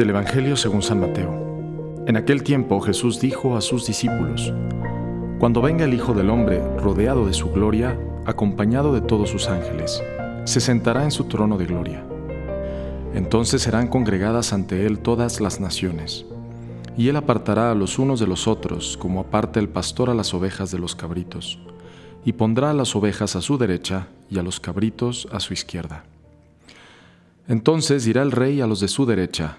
Del Evangelio según San Mateo. En aquel tiempo Jesús dijo a sus discípulos, Cuando venga el Hijo del Hombre rodeado de su gloria, acompañado de todos sus ángeles, se sentará en su trono de gloria. Entonces serán congregadas ante él todas las naciones, y él apartará a los unos de los otros, como aparta el pastor a las ovejas de los cabritos, y pondrá a las ovejas a su derecha y a los cabritos a su izquierda. Entonces dirá el rey a los de su derecha,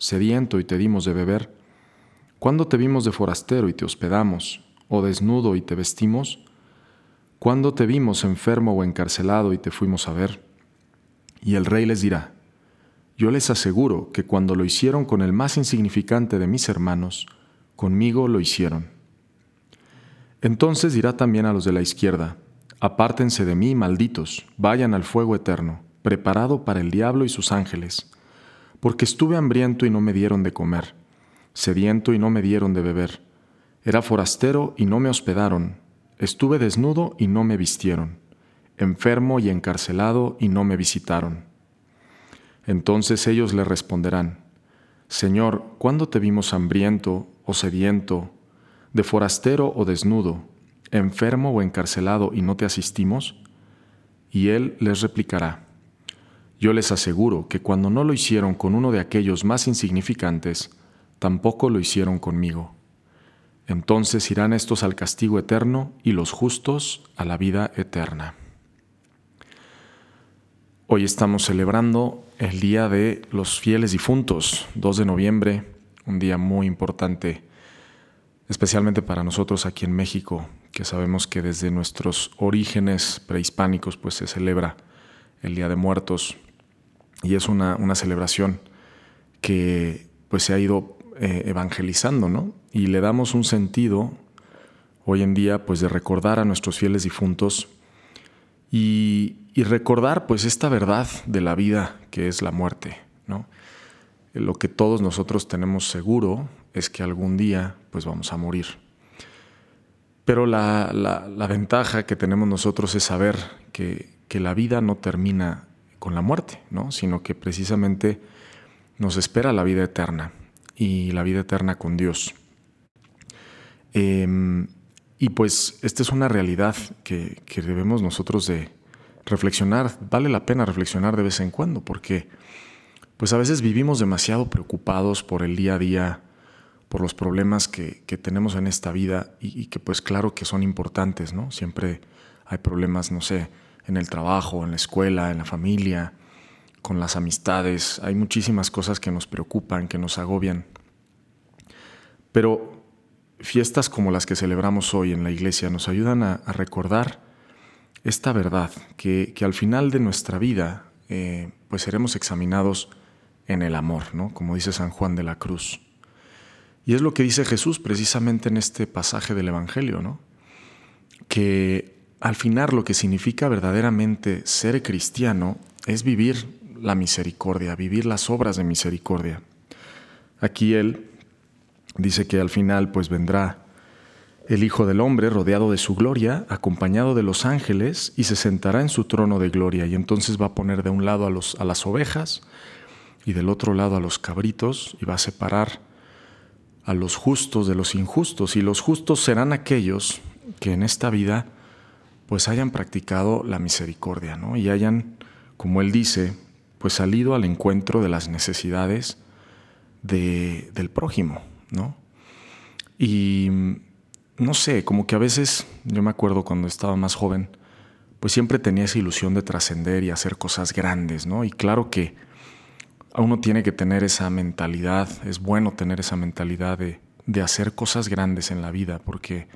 sediento y te dimos de beber? ¿Cuándo te vimos de forastero y te hospedamos, o desnudo y te vestimos? ¿Cuándo te vimos enfermo o encarcelado y te fuimos a ver? Y el rey les dirá, Yo les aseguro que cuando lo hicieron con el más insignificante de mis hermanos, conmigo lo hicieron. Entonces dirá también a los de la izquierda, Apártense de mí, malditos, vayan al fuego eterno, preparado para el diablo y sus ángeles, porque estuve hambriento y no me dieron de comer, sediento y no me dieron de beber, era forastero y no me hospedaron, estuve desnudo y no me vistieron, enfermo y encarcelado y no me visitaron. Entonces ellos le responderán, Señor, ¿cuándo te vimos hambriento o sediento, de forastero o desnudo? enfermo o encarcelado y no te asistimos? Y él les replicará, yo les aseguro que cuando no lo hicieron con uno de aquellos más insignificantes, tampoco lo hicieron conmigo. Entonces irán estos al castigo eterno y los justos a la vida eterna. Hoy estamos celebrando el Día de los Fieles Difuntos, 2 de noviembre, un día muy importante, especialmente para nosotros aquí en México, que sabemos que desde nuestros orígenes prehispánicos pues se celebra el Día de Muertos y es una, celebración que pues se ha ido eh, evangelizando, ¿no? Y le damos un sentido hoy en día pues de recordar a nuestros fieles difuntos y, y recordar pues esta verdad de la vida que es la muerte, ¿no? Lo que todos nosotros tenemos seguro es que algún día pues vamos a morir. Pero la, ventaja que tenemos nosotros es saber que, la vida no termina con la muerte, ¿no? sino que precisamente nos espera la vida eterna y la vida eterna con Dios. Em, y pues esta es una realidad que, que, debemos nosotros de reflexionar, vale la pena reflexionar de vez en cuando, porque pues a veces vivimos demasiado preocupados por el día a día, por los problemas que, tenemos en esta vida y, que pues claro que son importantes, ¿no? Siempre hay problemas, no sé, en el trabajo, en la escuela, en la familia, con las amistades, hay muchísimas cosas que nos preocupan, que nos agobian. Pero fiestas como las que celebramos hoy en la iglesia nos ayudan a, recordar esta verdad, que, al final de nuestra vida eh, pues seremos examinados en el amor, ¿no? Como dice San Juan de la Cruz. Y es lo que dice Jesús precisamente en este pasaje del Evangelio, ¿no? Que al final lo que significa verdaderamente ser cristiano es vivir la misericordia, vivir las obras de misericordia. Aquí él dice que al final pues vendrá el Hijo del Hombre rodeado de su gloria, acompañado de los ángeles, y se sentará en su trono de gloria, y entonces va a poner de un lado a, a las ovejas y del otro lado a los cabritos, y va a separar a los justos de los injustos, y los justos serán aquellos que en esta vida pues hayan practicado la misericordia, ¿no? Y hayan, como él dice, pues salido al encuentro de las necesidades de, del prójimo, ¿no? Y no sé, como que a veces, yo me acuerdo cuando estaba más joven, pues siempre tenía esa ilusión de trascender y hacer cosas grandes, ¿no? Y claro que uno tiene que tener esa mentalidad, es bueno tener esa mentalidad de, hacer cosas grandes en la vida, porque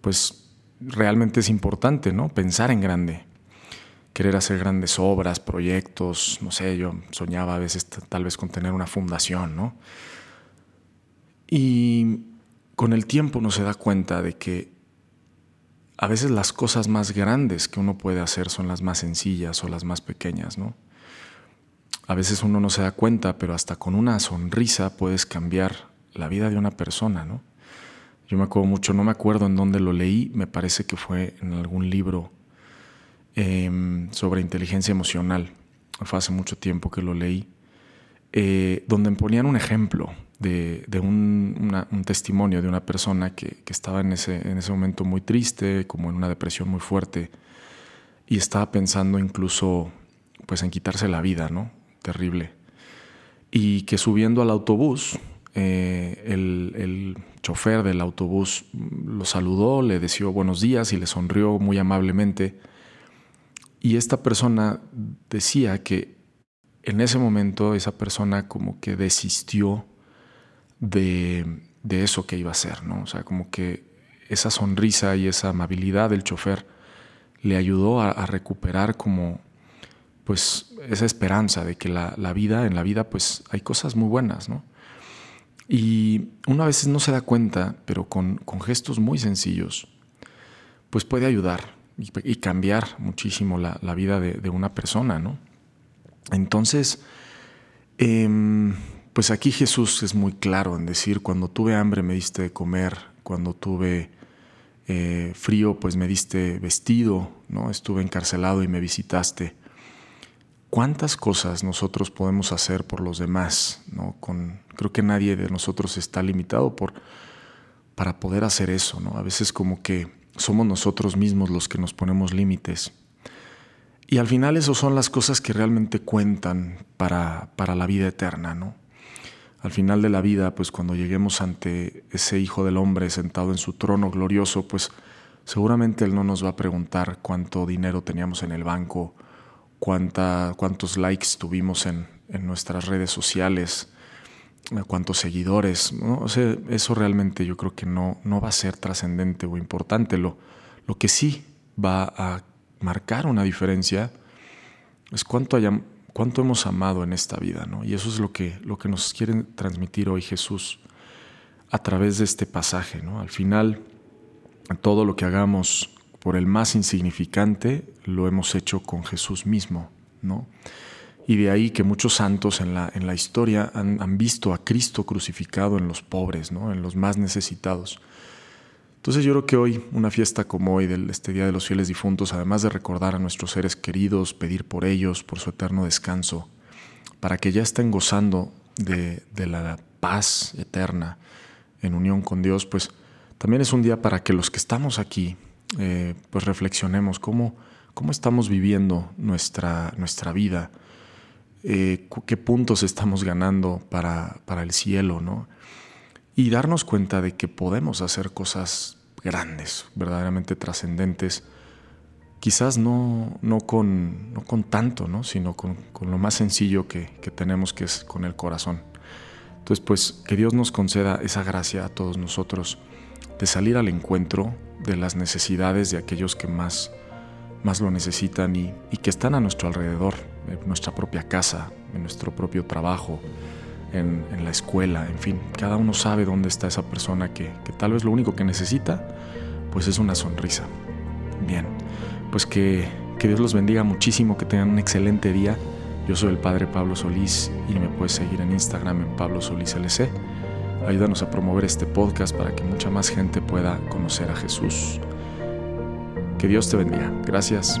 pues realmente es importante, ¿no? Pensar en grande. querer hacer grandes obras, proyectos, no sé, yo soñaba a veces tal vez con tener una fundación, ¿no? Y con el tiempo uno se da cuenta de que a veces las cosas más grandes que uno puede hacer son las más sencillas o las más pequeñas, ¿no? A veces uno no se da cuenta, pero hasta con una sonrisa puedes cambiar la vida de una persona, ¿no? Yo me acuerdo mucho, no me acuerdo en dónde lo leí, me parece que fue en algún libro Em, sobre inteligencia emocional. Fue hace mucho tiempo que lo leí, eh, donde ponían un ejemplo de, un, testimonio de una persona que, estaba en ese, en ese momento muy triste, como en una depresión muy fuerte, y estaba pensando incluso pues en quitarse la vida, ¿no? Terrible. Y que subiendo al autobús, eh, el, el, chofer del autobús lo saludó, le deseó buenos días y le sonrió muy amablemente y esta persona decía que en ese momento esa persona como que desistió de, eso que iba a hacer, ¿no? O sea, como que esa sonrisa y esa amabilidad del chofer le ayudó a, recuperar como pues esa esperanza de que la, vida, en la vida pues hay cosas muy buenas, ¿no? Y uno a veces no se da cuenta, pero con, con gestos muy sencillos, pues puede ayudar y, cambiar muchísimo la, vida de, una persona, ¿no? Entonces, em, pues aquí Jesús es muy claro en decir, cuando tuve hambre me diste de comer, cuando tuve eh, frío pues me diste vestido, ¿no? Estuve encarcelado y me visitaste. ¿Cuántas cosas nosotros podemos hacer por los demás? ¿no? Creo que nadie de nosotros está limitado por, para poder hacer eso. ¿no? A veces como que somos nosotros mismos los que nos ponemos límites. Y al final eso son las cosas que realmente cuentan para, para la vida eterna, ¿no? Al final de la vida, pues cuando lleguemos ante ese Hijo del Hombre sentado en su trono glorioso, pues seguramente Él no nos va a preguntar cuánto dinero teníamos en el banco, cuánta, cuántos likes tuvimos en, en nuestras redes sociales, cuántos seguidores. ¿no? eso realmente yo creo que no, no va a ser trascendente o importante. Lo, lo que sí va a marcar una diferencia es cuánto, cuánto hemos amado en esta vida. ¿no? Y eso es lo que, lo que nos quiere transmitir hoy Jesús a través de este pasaje. ¿no? Al final, todo lo que hagamos por el más insignificante lo hemos hecho con Jesús mismo. ¿no? Y de ahí que muchos santos en la, en la historia han, visto a Cristo crucificado en los pobres, ¿no? en los más necesitados. Entonces yo creo que hoy, una fiesta como hoy, del, este Día de los Fieles Difuntos, además de recordar a nuestros seres queridos, pedir por ellos, por su eterno descanso, para que ya estén gozando de, la paz eterna en unión con Dios, pues también es un día para que los que estamos aquí, eh, pues reflexionemos cómo, cómo estamos viviendo nuestra, nuestra vida, eh, qué puntos estamos ganando para, para, el cielo, ¿no? Y darnos cuenta de que podemos hacer cosas grandes, verdaderamente trascendentes, quizás no, no, con, no con tanto, ¿no? sino con, con lo más sencillo que, que tenemos, que es con el corazón. Entonces, pues que Dios nos conceda esa gracia a todos nosotros de salir al encuentro de las necesidades de aquellos que más más lo necesitan y, que están a nuestro alrededor, en nuestra propia casa, en nuestro propio trabajo, en, la escuela, en fin, cada uno sabe dónde está esa persona que, tal vez lo único que necesita, pues es una sonrisa. Bien, pues que, que Dios los bendiga muchísimo, que tengan un excelente día. Yo soy el Padre Pablo Solís y me puedes seguir en Instagram en Pablo Solís LC. Ayúdanos a promover este podcast para que mucha más gente pueda conocer a Jesús. Que Dios te bendiga. Gracias.